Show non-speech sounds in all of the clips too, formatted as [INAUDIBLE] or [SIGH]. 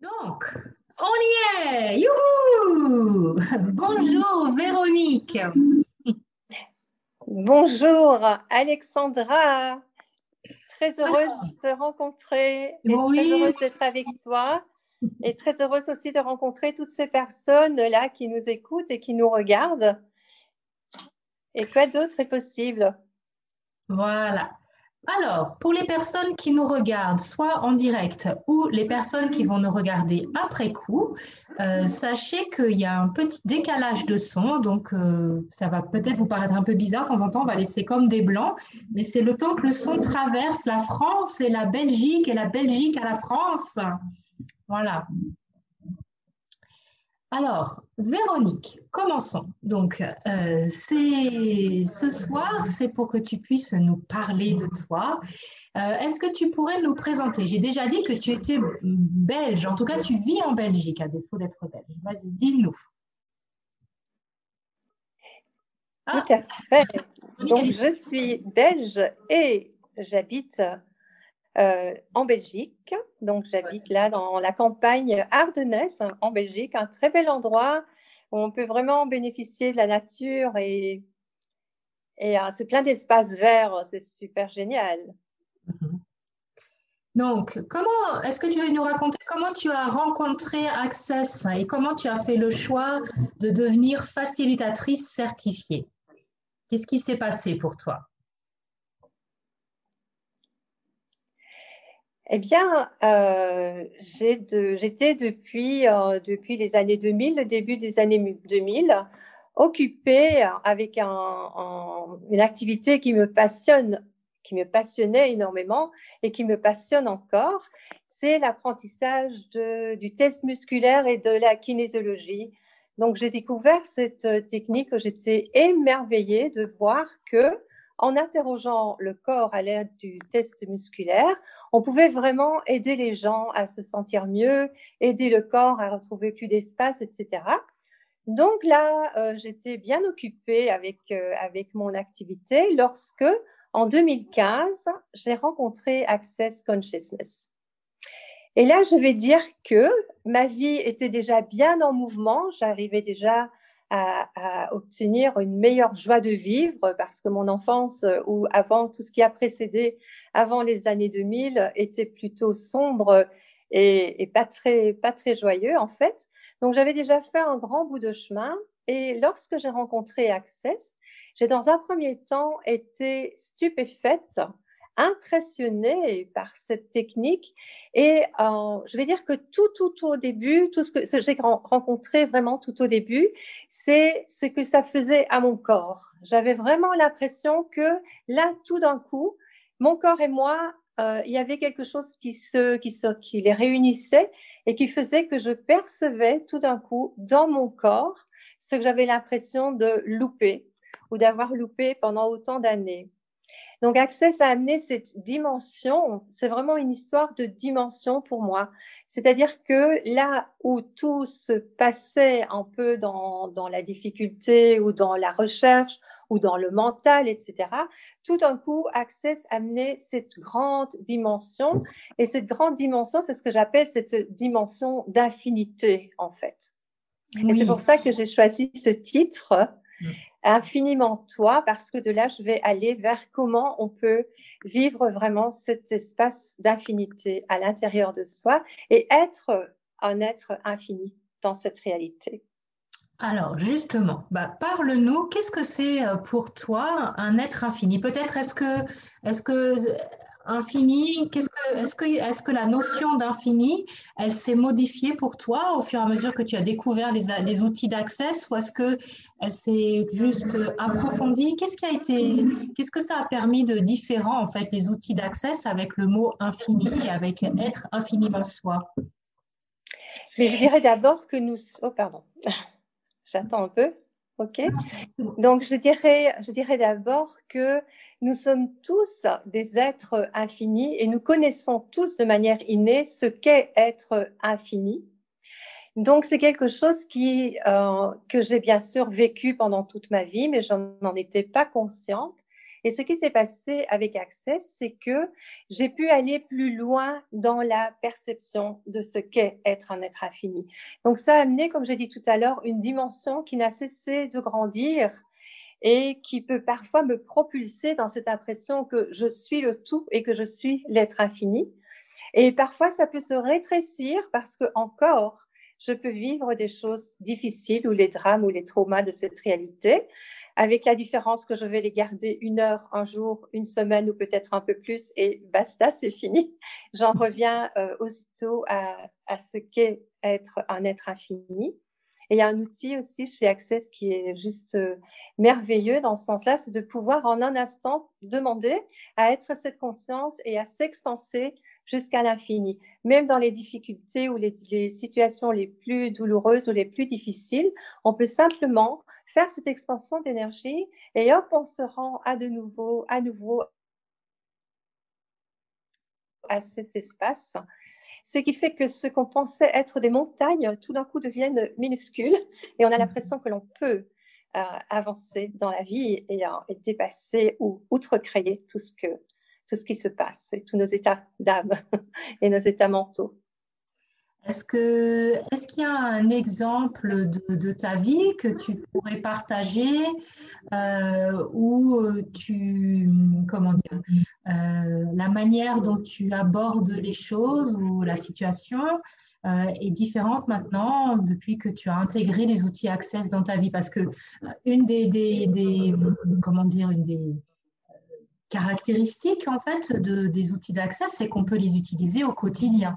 Donc, on y est. Youhou. Bonjour Véronique. Bonjour Alexandra. Très heureuse de te rencontrer et très heureuse d'être avec toi et très heureuse aussi de rencontrer toutes ces personnes-là qui nous écoutent et qui nous regardent. Et quoi d'autre est possible? Voilà. Alors, pour les personnes qui nous regardent, soit en direct ou les personnes qui vont nous regarder après coup, euh, sachez qu'il y a un petit décalage de son, donc euh, ça va peut-être vous paraître un peu bizarre. De temps en temps, on va laisser comme des blancs, mais c'est le temps que le son traverse la France et la Belgique et la Belgique à la France. Voilà. Alors, Véronique, commençons. Donc, euh, ce soir, c'est pour que tu puisses nous parler de toi. Euh, est-ce que tu pourrais nous présenter? J'ai déjà dit que tu étais belge, en tout cas, tu vis en Belgique, à défaut d'être belge. Vas-y, dis-nous. Ah. Tout à fait. [LAUGHS] Donc, je suis belge et j'habite euh, en Belgique. Donc, j'habite là dans la campagne ardennaise en Belgique, un très bel endroit où on peut vraiment bénéficier de la nature et, et euh, c'est plein d'espaces verts. C'est super génial. Mhm. Donc, comment est-ce que tu veux nous raconter comment tu as rencontré Access et comment tu as fait le choix de devenir facilitatrice certifiée? Qu'est-ce qui s'est passé pour toi? Eh bien, euh, j'étais depuis, euh, depuis les années 2000, le début des années 2000, occupée avec une activité qui me passionne, qui me passionnait énormément et qui me passionne encore. C'est l'apprentissage du test musculaire et de la kinésiologie. Donc, j'ai découvert cette technique, j'étais émerveillée de voir que en interrogeant le corps à l'aide du test musculaire, on pouvait vraiment aider les gens à se sentir mieux, aider le corps à retrouver plus d'espace, etc. Donc là, euh, j'étais bien occupée avec, euh, avec mon activité lorsque, en 2015, j'ai rencontré Access Consciousness. Et là, je vais dire que ma vie était déjà bien en mouvement, j'arrivais déjà à, obtenir une meilleure joie de vivre parce que mon enfance euh, ou avant tout ce qui a précédé, avant les années 2000, était plutôt sombre et, pas, très, pas très joyeux en fait. Donc j'avais déjà fait un grand bout de chemin et lorsque j'ai rencontré Access, j'ai dans un premier temps été stupéfaite impressionnée par cette technique. Et euh, je vais dire que tout, tout, au début, tout ce que j'ai rencontré vraiment tout au début, c'est ce que ça faisait à mon corps. J'avais vraiment l'impression que là, tout d'un coup, mon corps et moi, euh, il y avait quelque chose qui, se, qui, se, qui les réunissait et qui faisait que je percevais tout d'un coup dans mon corps ce que j'avais l'impression de louper ou d'avoir loupé pendant autant d'années. Donc, Access a amené cette dimension. C'est vraiment une histoire de dimension pour moi. C'est-à-dire que là où tout se passait un peu dans, dans la difficulté ou dans la recherche ou dans le mental, etc., tout d'un coup, Access a amené cette grande dimension. Et cette grande dimension, c'est ce que j'appelle cette dimension d'infinité, en fait. Et c'est pour ça que j'ai choisi ce titre. Infiniment toi parce que de là, je vais aller vers comment on peut vivre vraiment cet espace d'infinité à l'intérieur de soi et être un être infini dans cette réalité. Alors justement, bah, parle-nous, qu'est-ce que c'est euh, pour toi un être infini? Peut-être est-ce que, est-ce que infini, que, est-ce que, la notion d'infini, elle s'est modifiée pour toi au fur et à mesure que tu as découvert les, les outils d'accès, ou est-ce que elle s'est juste approfondie? Qu'est-ce qui a été, qu'est-ce que ça a permis de différent en fait les outils d'accès avec le mot infini et avec être infiniment soi? Mais je dirais d'abord que nous, oh pardon, [LAUGHS] j'attends un peu. OK. Donc, je dirais, je dirais d'abord que nous sommes tous des êtres infinis et nous connaissons tous de manière innée ce qu'est être infini. Donc, c'est quelque chose qui, euh, que j'ai bien sûr vécu pendant toute ma vie, mais je n'en étais pas consciente. Et ce qui s'est passé avec Access, c'est que j'ai pu aller plus loin dans la perception de ce qu'est être un être infini. Donc ça a amené, comme j'ai dit tout à l'heure, une dimension qui n'a cessé de grandir et qui peut parfois me propulser dans cette impression que je suis le tout et que je suis l'être infini. Et parfois, ça peut se rétrécir parce que encore, je peux vivre des choses difficiles ou les drames ou les traumas de cette réalité, avec la différence que je vais les garder une heure, un jour, une semaine ou peut-être un peu plus et basta, c'est fini. J'en reviens euh, aussitôt à, à ce qu'est être un être infini. Et il y a un outil aussi chez Access qui est juste euh, merveilleux dans ce sens-là, c'est de pouvoir en un instant demander à être cette conscience et à s'expanser jusqu'à l'infini. Même dans les difficultés ou les, les, situations les plus douloureuses ou les plus difficiles, on peut simplement faire cette expansion d'énergie et hop, on se rend à de nouveau, à nouveau à cet espace ce qui fait que ce qu'on pensait être des montagnes, tout d'un coup deviennent minuscules et on a l'impression que l'on peut euh, avancer dans la vie et, euh, dépasser ou outrecréer tout tout ce qui se passe et tous nos états d'âme [LAUGHS] et nos états mentaux. Est-ce qu'il y a un exemple de, ta vie que tu pourrais partager euh, où tu comment dire euh, la manière dont tu abordes les choses ou la situation euh, est différente maintenant depuis que tu as intégré les outils Access dans ta vie? Parce que euh, une des, des, caractéristiques en fait de, des outils d'Access c'est qu'on peut les utiliser au quotidien.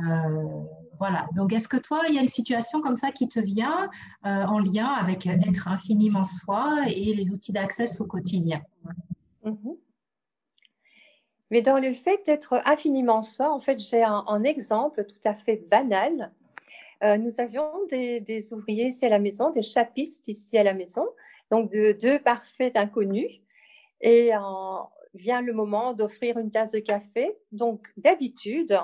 Euh, voilà. Donc, est-ce que toi, il y a une situation comme ça qui te vient euh, en lien avec être infiniment soi et les outils d'accès au quotidien? Mm-hmm. Mais dans le fait d'être infiniment soi, en fait, j'ai un, exemple tout à fait banal. Euh, nous avions des, ouvriers ici à la maison, des chapistes ici à la maison, donc de deux parfaits inconnus. Et vient le moment d'offrir une tasse de café. Donc, d'habitude,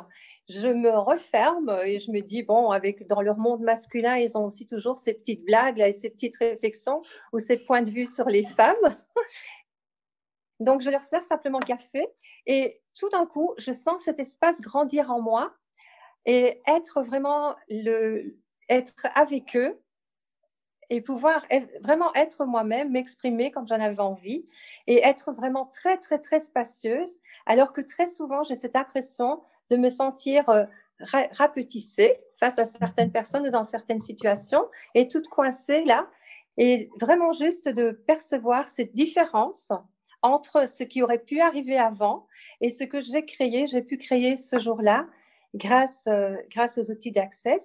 je me referme et je me dis, bon, avec, dans leur monde masculin, ils ont aussi toujours ces petites blagues et ces petites réflexions ou ces points de vue sur les femmes. [LAUGHS] Donc, je leur sers simplement le café et tout d'un coup, je sens cet espace grandir en moi et être vraiment le, être avec eux et pouvoir vraiment être moi-même, m'exprimer comme j'en avais envie et être vraiment très, très, très spacieuse, alors que très souvent, j'ai cette impression de me sentir euh, rapetissée face à certaines personnes ou dans certaines situations et toute coincée là. Et vraiment juste de percevoir cette différence entre ce qui aurait pu arriver avant et ce que j'ai créé, j'ai pu créer ce jour-là grâce, euh, grâce aux outils d'accès.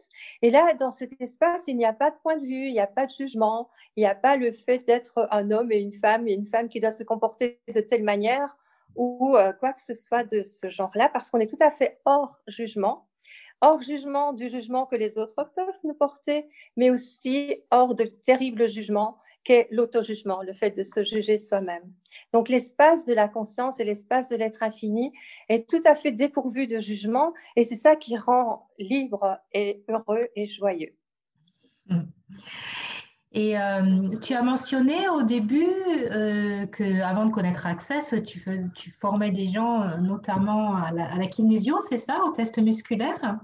Et là, dans cet espace, il n'y a pas de point de vue, il n'y a pas de jugement, il n'y a pas le fait d'être un homme et une femme et une femme qui doit se comporter de telle manière ou euh, quoi que ce soit de ce genre-là, parce qu'on est tout à fait hors jugement, hors jugement du jugement que les autres peuvent nous porter, mais aussi hors de terribles jugements qu'est l'auto-jugement, le fait de se juger soi-même. Donc l'espace de la conscience et l'espace de l'être infini est tout à fait dépourvu de jugement et c'est ça qui rend libre et heureux et joyeux. Mmh. Et euh, tu as mentionné au début euh, que avant de connaître Access, tu, tu formais des gens euh, notamment à la, kinésio, c'est ça, au test musculaire?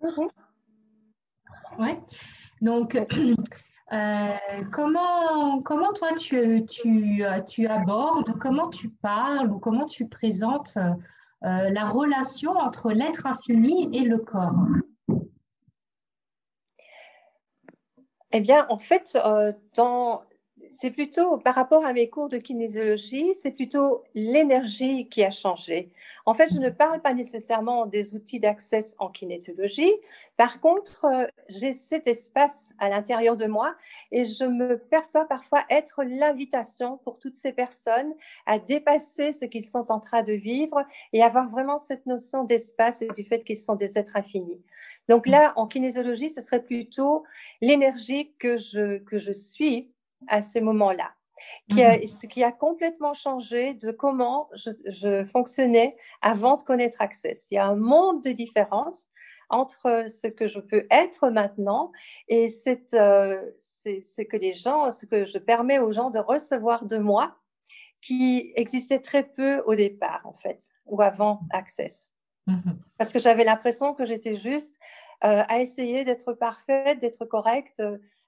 Oui. Ouais. Donc, [CLEARS THROAT] comment, comment toi tu, tu, tu abordes, ou comment tu parles, ou comment tu présentes la relation entre l'être infini et le corps? Eh bien, en fait, euh, c'est plutôt par rapport à mes cours de kinésiologie, c'est plutôt l'énergie qui a changé. En fait, je ne parle pas nécessairement des outils d'accès en kinésiologie. Par contre, euh, j'ai cet espace à l'intérieur de moi et je me perçois parfois être l'invitation pour toutes ces personnes à dépasser ce qu'ils sont en train de vivre et avoir vraiment cette notion d'espace et du fait qu'ils sont des êtres infinis. Donc là, en kinésiologie, ce serait plutôt l'énergie que je, que je suis à ces moments-là. Qui a, mhm. ce qui a complètement changé de comment je, je, fonctionnais avant de connaître Access. Il y a un monde de différence entre ce que je peux être maintenant et euh, ce que les gens, ce que je permets aux gens de recevoir de moi, qui existait très peu au départ, en fait, ou avant Access. Mhm. Parce que j'avais l'impression que j'étais juste euh, à essayer d'être parfaite, d'être correcte,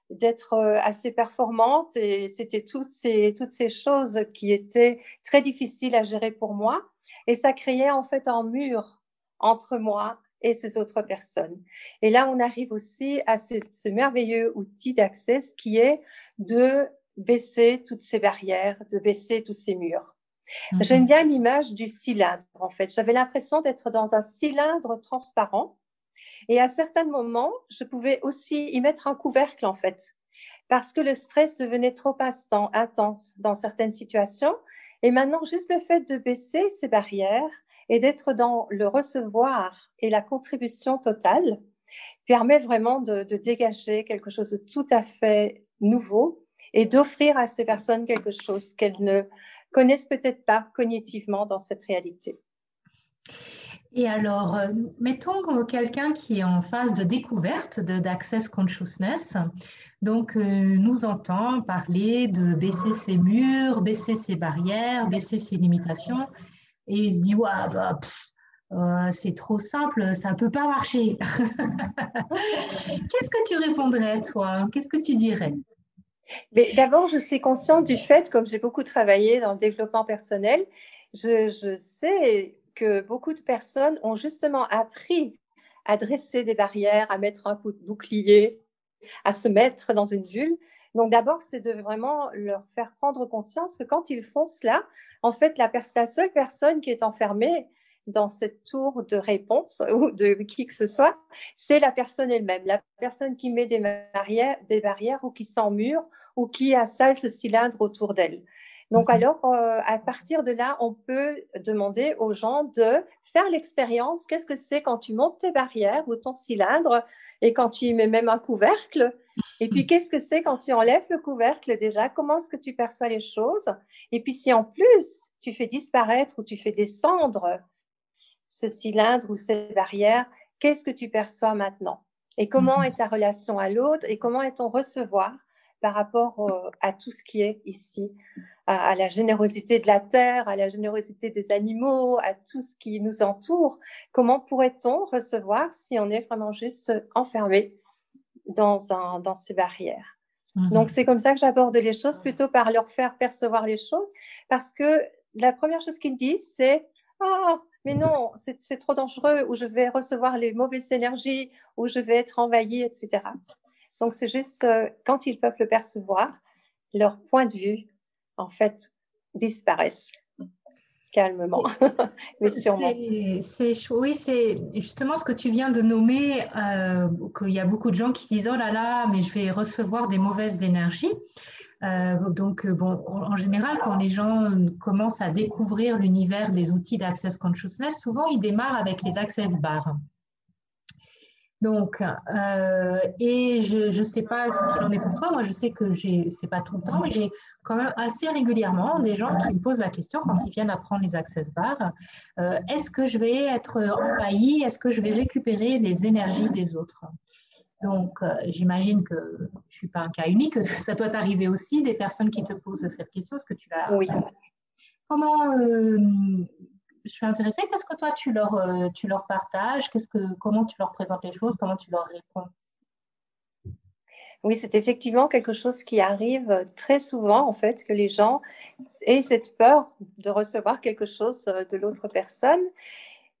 d'être euh, assez performante. Et c'était toutes ces, toutes ces choses qui étaient très difficiles à gérer pour moi. Et ça créait en fait un mur entre moi et ces autres personnes. Et là, on arrive aussi à ce, ce merveilleux outil d'accès qui est de baisser toutes ces barrières, de baisser tous ces murs. Mhm. J'aime bien l'image du cylindre, en fait. J'avais l'impression d'être dans un cylindre transparent. Et à certains moments, je pouvais aussi y mettre un couvercle, en fait, parce que le stress devenait trop intense dans certaines situations. Et maintenant, juste le fait de baisser ces barrières et d'être dans le recevoir et la contribution totale permet vraiment de, dégager quelque chose de tout à fait nouveau et d'offrir à ces personnes quelque chose qu'elles ne connaissent peut-être pas cognitivement dans cette réalité. Et alors, euh, mettons quelqu'un qui est en phase de découverte d'Access Consciousness, donc euh, nous entend parler de baisser ses murs, baisser ses barrières, baisser ses limitations, et il se dit, ouais, bah, euh, c'est trop simple, ça ne peut pas marcher. [LAUGHS] Qu'est-ce que tu répondrais, toi? Qu'est-ce que tu dirais? Mais d'abord, je suis consciente du fait, comme j'ai beaucoup travaillé dans le développement personnel, je, sais que beaucoup de personnes ont justement appris à dresser des barrières, à mettre un bouclier, à se mettre dans une bulle. Donc d'abord, c'est de vraiment leur faire prendre conscience que quand ils font cela, en fait, la, la seule personne qui est enfermée dans cette tour de réponse [LAUGHS] ou de qui que ce soit, c'est la personne elle-même, la personne qui met des barrières, des barrières ou qui s'emmure ou qui installe ce cylindre autour d'elle. Donc mhm. alors, euh, à partir de là, on peut demander aux gens de faire l'expérience. Qu'est-ce que c'est quand tu montes tes barrières ou ton cylindre et quand tu y mets même un couvercle? Et puis, [LAUGHS] qu'est-ce que c'est quand tu enlèves le couvercle déjà? Comment est-ce que tu perçois les choses? Et puis, si en plus, tu fais disparaître ou tu fais descendre ce cylindre ou cette barrière, qu'est-ce que tu perçois maintenant? Et comment mhm. est ta relation à l'autre Et comment est ton recevoir par rapport à tout ce qui est ici, à, la générosité de la terre, à la générosité des animaux, à tout ce qui nous entoure. Comment pourrait-on recevoir si on est vraiment juste enfermé dans, un, dans ces barrières? Mhm. Donc c'est comme ça que j'aborde les choses, plutôt par leur faire percevoir les choses, parce que la première chose qu'ils disent, c'est ah, mais non, c'est trop dangereux, ou je vais recevoir les mauvaises énergies, ou je vais être envahi, etc. Donc, c'est juste euh, quand ils peuvent le percevoir, leur point de vue, en fait, disparaissent calmement, [LAUGHS] mais sûrement. C'est, oui, c'est justement ce que tu viens de nommer, euh, qu'il y a beaucoup de gens qui disent, oh là là, mais je vais recevoir des mauvaises énergies. Euh, donc, bon, en général, quand les gens commencent à découvrir l'univers des outils d'Access Consciousness, souvent ils démarrent avec les Access Bars. Donc, euh, et je ne sais pas ce qu'il en est pour toi. Moi, je sais que c'est pas tout le temps, mais j'ai quand même assez régulièrement des gens qui me posent la question quand ils viennent apprendre les access bars euh, est-ce que je vais être envahi Est-ce que je vais récupérer les énergies des autres? Donc, euh, j'imagine que je suis pas un cas unique, que ça doit t'arriver aussi des personnes qui te posent cette question. Est-ce que tu l'as Oui. Comment je suis intéressée. Qu'est-ce que toi, tu leur, euh, tu leur partages? Qu'est-ce que, Comment tu leur présentes les choses? Comment tu leur réponds? Oui, c'est effectivement quelque chose qui arrive très souvent, en fait, que les gens aient cette peur de recevoir quelque chose euh, de l'autre personne.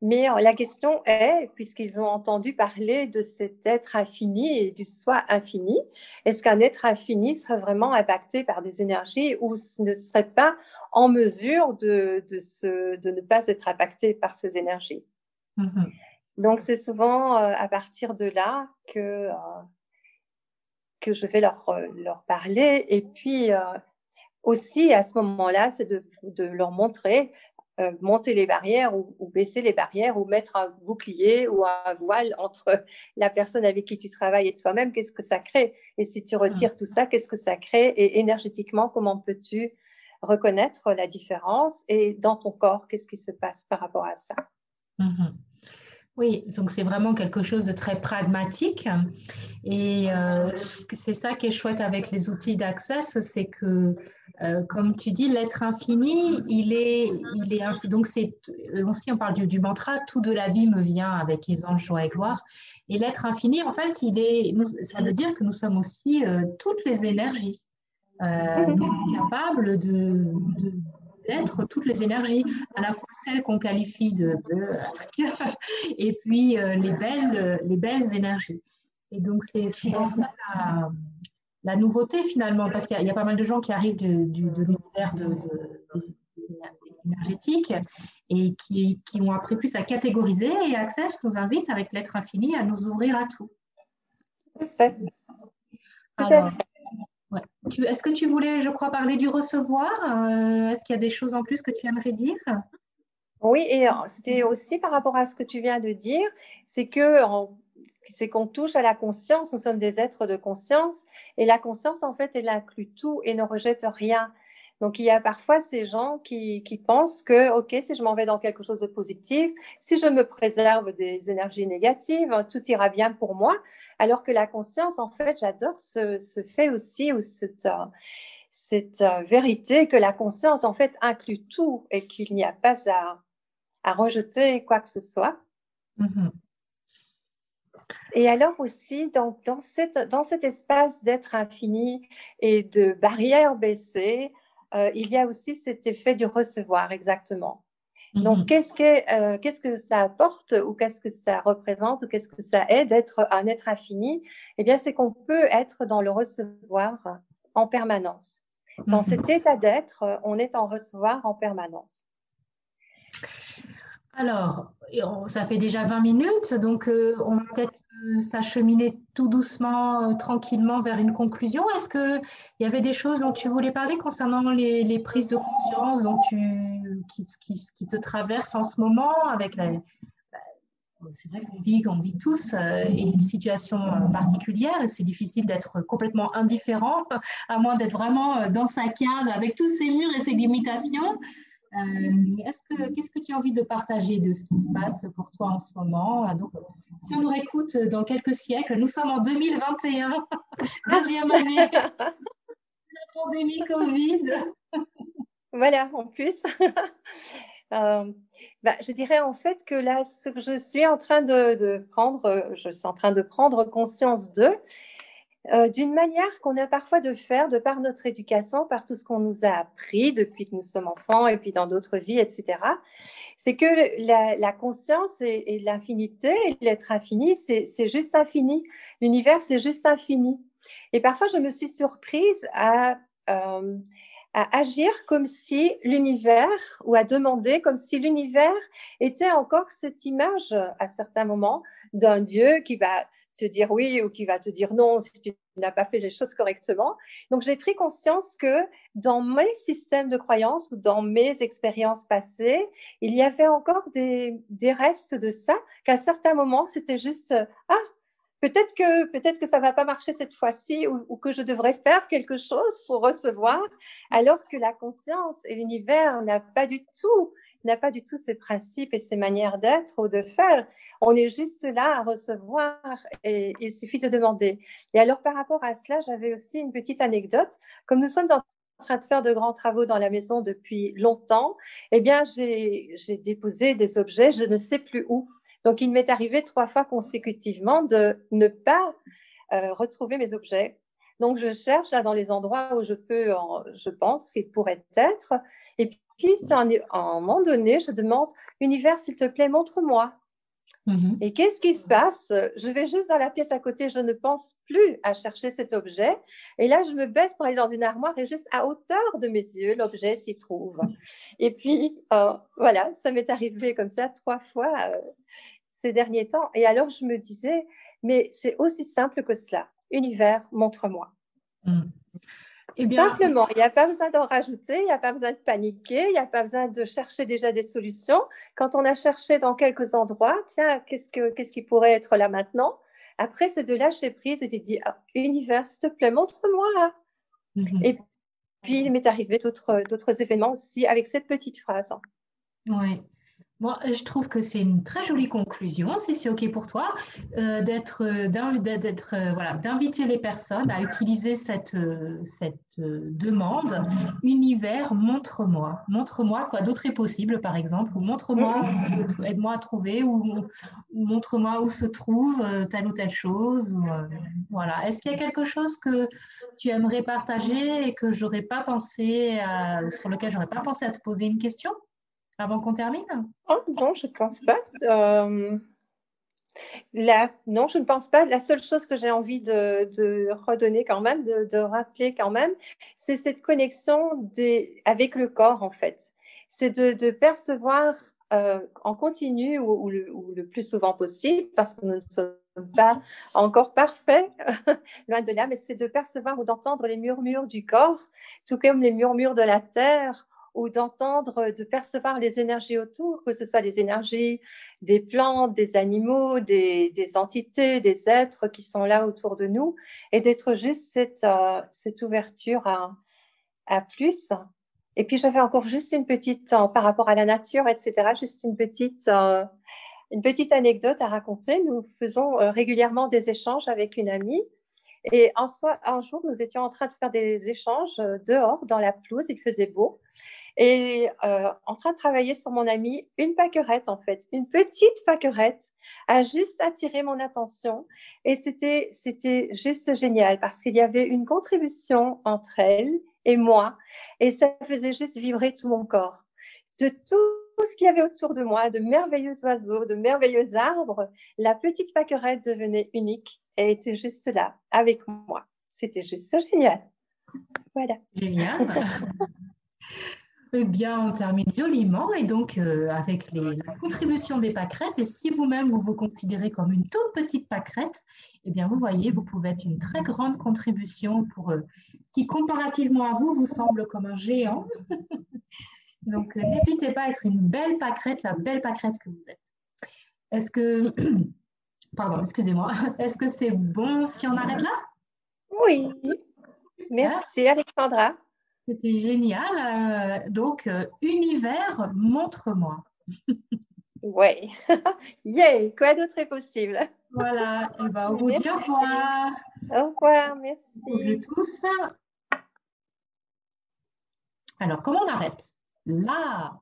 Mais euh, la question est, puisqu'ils ont entendu parler de cet être infini et du soi infini, est-ce qu'un être infini serait vraiment impacté par des énergies ou ne serait pas en mesure de, de, ne pas être impacté par ces énergies? Mm-hmm. Donc, c'est souvent euh, à partir de là que, euh, que je vais leur, leur parler. Et puis, aussi, à ce moment-là, c'est de, de, leur montrer monter les barrières ou, ou, baisser les barrières ou mettre un bouclier ou un voile entre [LAUGHS] la personne avec qui tu travailles et toi-même, qu'est-ce que ça crée? Et si tu retires mm. tout ça, qu'est-ce que ça crée? Et énergétiquement, comment peux-tu reconnaître la différence? Et dans ton corps, qu'est-ce qui se passe par rapport à ça? Mhm. Oui, donc c'est vraiment quelque chose de très pragmatique. Et euh, c'est ça qui est chouette avec les outils d'accès, c'est que euh, comme tu dis, l'être infini, il est, il est donc c'est aussi on parle du, mantra, tout de la vie me vient avec les anges joie et gloire. Et l'être infini, en fait, il est, ça veut dire que nous sommes aussi toutes les énergies. [LAUGHS] nous sommes capables de, d'être toutes les énergies, à la fois celles qu'on qualifie de [LAUGHS] et puis les belles, les belles énergies. Et donc, c'est souvent ça la, nouveauté finalement, parce qu'il y, a pas mal de gens qui arrivent de l'univers de, des, énergétiques et qui, qui, ont appris plus à catégoriser. Et Access nous invite, avec l'être infini, à nous ouvrir à tout. Parfait. Est-ce que tu voulais, je crois, parler du recevoir euh, Est-ce qu'il y a des choses en plus que tu aimerais dire? Oui, et euh, c'était aussi par rapport à ce que tu viens de dire, c'est que c'est qu'on touche à la conscience, nous sommes des êtres de conscience, et la conscience, en fait, elle inclut tout et ne rejette rien. Donc, il y a parfois ces gens qui, qui pensent que, OK, si je m'en vais dans quelque chose de positif, si je me préserve des énergies négatives, tout ira bien pour moi. Alors que la conscience, en fait, j'adore ce, ce, fait aussi, ou cette, euh, cette euh, vérité que la conscience, en fait, inclut tout et qu'il n'y a pas à, à rejeter quoi que ce soit. Mm-hmm. Et alors aussi, dans, dans, cette, dans cet espace d'être infini et de barrières baissées, euh, il y a aussi cet effet du recevoir, exactement. Donc, mhm. qu'est-ce que, euh, qu'est-ce que ça apporte ou qu'est-ce que ça représente ou qu'est-ce que ça aide d'être un être infini? Eh bien, c'est qu'on peut être dans le recevoir en permanence. Dans mhm. cet état d'être, on est en recevoir en permanence. Alors, ça fait déjà 20 minutes, donc euh, on va peut-être euh, s'acheminer tout doucement, euh, tranquillement vers une conclusion. Est-ce qu'il y avait des choses dont tu voulais parler concernant les, prises de conscience dont qui, te traversent en ce moment avec la, bah, c'est vrai qu'on vit, vit tous une situation particulière et c'est difficile d'être complètement indifférent, à moins d'être vraiment dans sa cave avec tous ses murs et ses limitations. Euh, est-ce que, qu'est-ce que tu as envie de partager de ce qui se passe pour toi en ce moment? Ah, Donc, si on nous réécoute dans quelques siècles, nous sommes en 2021, [LAUGHS] deuxième année de la pandémie Covid. Voilà, en plus. [LAUGHS] Euh, bah, je dirais en fait que là, ce que je suis en train de, de prendre, je suis en train de prendre conscience de, euh, d'une manière qu'on a parfois de faire de par notre éducation, par tout ce qu'on nous a appris depuis que nous sommes enfants et puis dans d'autres vies, etc. C'est que la, conscience et, l'infinité, l'être infini, c'est juste infini. L'univers, c'est juste infini. Et parfois, je me suis surprise euh, à agir comme si l'univers, ou à demander comme si l'univers était encore cette image à certains moments d'un Dieu qui va te dire oui ou qui va te dire non si tu n'as pas fait les choses correctement. Donc j'ai pris conscience que dans mes systèmes de croyances ou dans mes expériences passées, il y avait encore des, des restes de ça, qu'à certains moments c'était juste ah peut-être que peut-être que ça va pas marcher cette fois-ci ou, ou, que je devrais faire quelque chose pour recevoir, alors que la conscience et l'univers n'a pas du tout n'a pas du tout ces principes et ces manières d'être ou de faire. On est juste là à recevoir et il suffit de demander. Et alors, par rapport à cela, j'avais aussi une petite anecdote. Comme nous sommes en train de faire de grands travaux dans la maison depuis longtemps, eh bien, j'ai déposé des objets, je ne sais plus où. Donc, il m'est arrivé trois fois consécutivement de ne pas euh, retrouver mes objets. Donc, je cherche là dans les endroits où je peux, je pense qu'ils pourraient être. Et puis, à un moment donné, je demande, univers, s'il te plaît, montre-moi. Mhm. Et qu'est-ce qui se passe? Je vais juste dans la pièce à côté, je ne pense plus à chercher cet objet. Et là, je me baisse pour aller dans une armoire et juste à hauteur de mes yeux, l'objet s'y trouve. Et puis, euh, voilà, ça m'est arrivé comme ça trois fois euh, ces derniers temps. Et alors, je me disais, mais c'est aussi simple que cela. Univers, montre-moi. Mhm. Eh bien, Simplement, il n'y a pas besoin d'en rajouter, il n'y a pas besoin de paniquer, il n'y a pas besoin de chercher déjà des solutions. Quand on a cherché dans quelques endroits, tiens, qu'est-ce, que, qu'est-ce qui pourrait être là maintenant? Après, c'est de lâcher prise et de dire, ah, univers, s'il te plaît, montre-moi. Mhm. Et puis, il m'est arrivé d'autres, d'autres événements aussi avec cette petite phrase. Oui. Moi, je trouve que c'est une très jolie conclusion, si c'est OK pour toi, euh, d'être, euh, d'être, euh, voilà, d'inviter les personnes à utiliser cette, cette demande. Univers, montre-moi. Montre-moi quoi d'autre est possible, par exemple, ou montre-moi, aide-moi à trouver, ou, montre-moi où se trouve telle ou telle chose. voilà. Est-ce qu'il y a quelque chose que tu aimerais partager et que j'aurais pas pensé, sur lequel j'aurais pas pensé à te poser une question? Avant qu'on termine? Oh, Non, je ne pense pas. Euh, non, je ne pense pas. La seule chose que j'ai envie de, redonner quand même, de, rappeler quand même, c'est cette connexion avec le corps en fait. C'est de, percevoir euh, en continu ou, le, plus souvent possible, parce que nous ne sommes pas encore parfaits, [LAUGHS] loin de là, mais c'est de percevoir ou d'entendre les murmures du corps, tout comme les murmures de la terre ou d'entendre, de percevoir les énergies autour, que ce soit les énergies des plantes, des animaux, des, entités, des êtres qui sont là autour de nous, et d'être juste cette, euh, cette ouverture à, à, plus. Et puis j'avais encore juste une petite, euh, par rapport à la nature, etc., juste une petite, euh, une petite anecdote à raconter. Nous faisons régulièrement des échanges avec une amie. Et un, un jour, nous étions en train de faire des échanges dehors, dans la pelouse, il faisait beau. Et euh, en train de travailler sur mon ami, une paquerette en fait, une petite paquerette a juste attiré mon attention. Et c'était, c'était juste génial parce qu'il y avait une contribution entre elle et moi. Et ça faisait juste vibrer tout mon corps. De tout ce qu'il y avait autour de moi, de merveilleux oiseaux, de merveilleux arbres, la petite paquerette devenait unique et était juste là, avec moi. C'était juste génial. Voilà. Génial. [LAUGHS] Eh bien, on termine joliment et donc euh, avec les, la contribution des pâquerettes. Et si vous-même vous vous considérez comme une toute petite pâquerette, eh bien, vous voyez, vous pouvez être une très grande contribution pour euh, ce qui, comparativement à vous, vous semble comme un géant. [LAUGHS] donc, euh, n'hésitez pas à être une belle pâquerette, la belle pâquerette que vous êtes. Est-ce que, [CLEARS THROAT] pardon, excusez-moi, [LAUGHS] est-ce que c'est bon si on arrête là? Oui. Merci, Alexandra. C'était génial. Euh, donc, euh, univers, montre-moi. [LAUGHS] ouais. [LAUGHS] Yay, quoi d'autre est possible? Voilà. Et ben, on vous dit au revoir. Au revoir, merci. Bonjour tous. Alors, comment on arrête? Là.